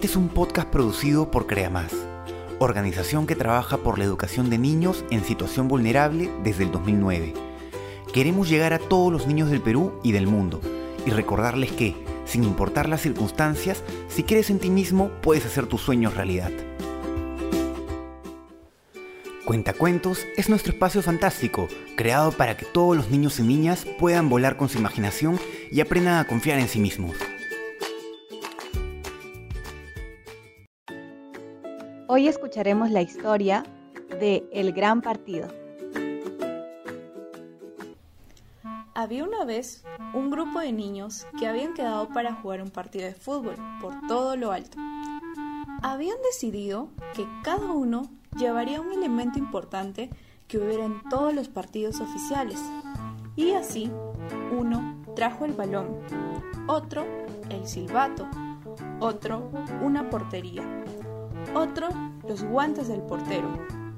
Este es un podcast producido por CreaMás, organización que trabaja por la educación de niños en situación vulnerable desde el 2009. Queremos llegar a todos los niños del Perú y del mundo y recordarles que, sin importar las circunstancias, si crees en ti mismo, puedes hacer tus sueños realidad. Cuentacuentos es nuestro espacio fantástico, creado para que todos los niños y niñas puedan volar con su imaginación y aprendan a confiar en sí mismos. Hoy escucharemos la historia de El Gran Partido. Había una vez un grupo de niños que habían quedado para jugar un partido de fútbol por todo lo alto. Habían decidido que cada uno llevaría un elemento importante que hubiera en todos los partidos oficiales. Y así, uno trajo el balón, otro el silbato, otro una portería, otro los guantes del portero,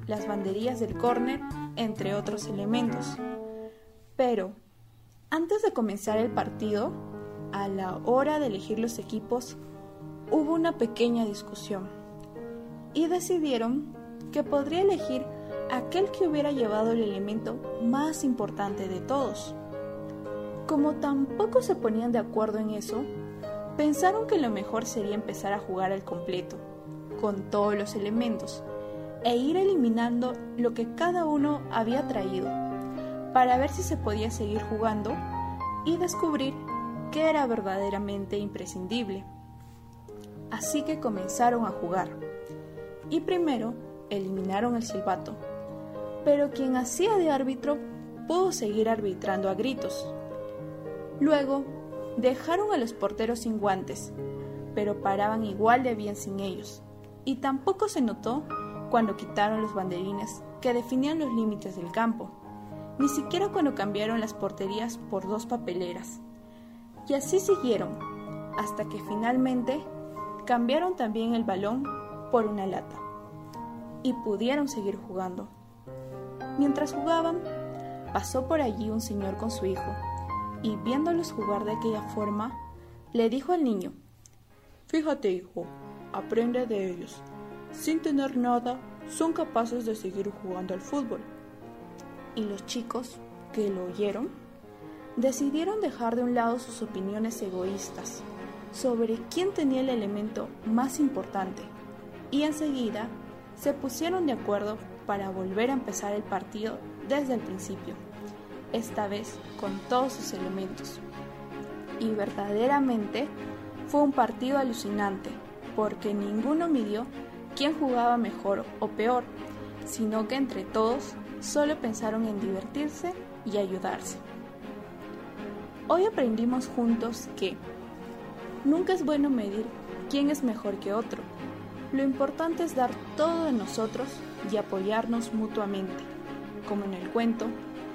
las banderillas del córner, entre otros elementos. Pero, antes de comenzar el partido, a la hora de elegir los equipos, hubo una pequeña discusión y decidieron que podría elegir aquel que hubiera llevado el elemento más importante de todos. Como tampoco se ponían de acuerdo en eso, pensaron que lo mejor sería empezar a jugar al completo, con todos los elementos, e ir eliminando lo que cada uno había traído, para ver si se podía seguir jugando y descubrir qué era verdaderamente imprescindible. Así que comenzaron a jugar. Y primero eliminaron el silbato, pero quien hacía de árbitro pudo seguir arbitrando a gritos. Luego, dejaron a los porteros sin guantes, pero paraban igual de bien sin ellos, y tampoco se notó cuando quitaron los banderines que definían los límites del campo, ni siquiera cuando cambiaron las porterías por dos papeleras. Y así siguieron, hasta que finalmente cambiaron también el balón por una lata y pudieron seguir jugando. Mientras jugaban, pasó por allí un señor con su hijo, y viéndolos jugar de aquella forma, le dijo al niño, Fíjate, hijo, aprende de ellos. Sin tener nada, son capaces de seguir jugando al fútbol. Y los chicos, que lo oyeron, decidieron dejar de un lado sus opiniones egoístas sobre quién tenía el elemento más importante y enseguida se pusieron de acuerdo para volver a empezar el partido desde el principio, esta vez con todos sus elementos. Y verdaderamente fue un partido alucinante, porque ninguno midió quién jugaba mejor o peor, sino que entre todos solo pensaron en divertirse y ayudarse. Hoy aprendimos juntos que nunca es bueno medir quién es mejor que otro, lo importante es dar todo de nosotros y apoyarnos mutuamente. Como en el cuento,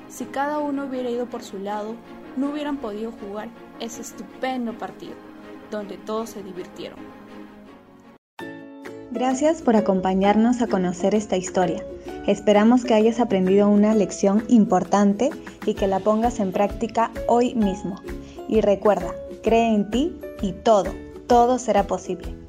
si cada uno hubiera ido por su lado, no hubieran podido jugar ese estupendo partido, donde todos se divirtieron. Gracias por acompañarnos a conocer esta historia. Esperamos que hayas aprendido una lección importante y que la pongas en práctica hoy mismo. Y recuerda, cree en ti y todo, todo será posible.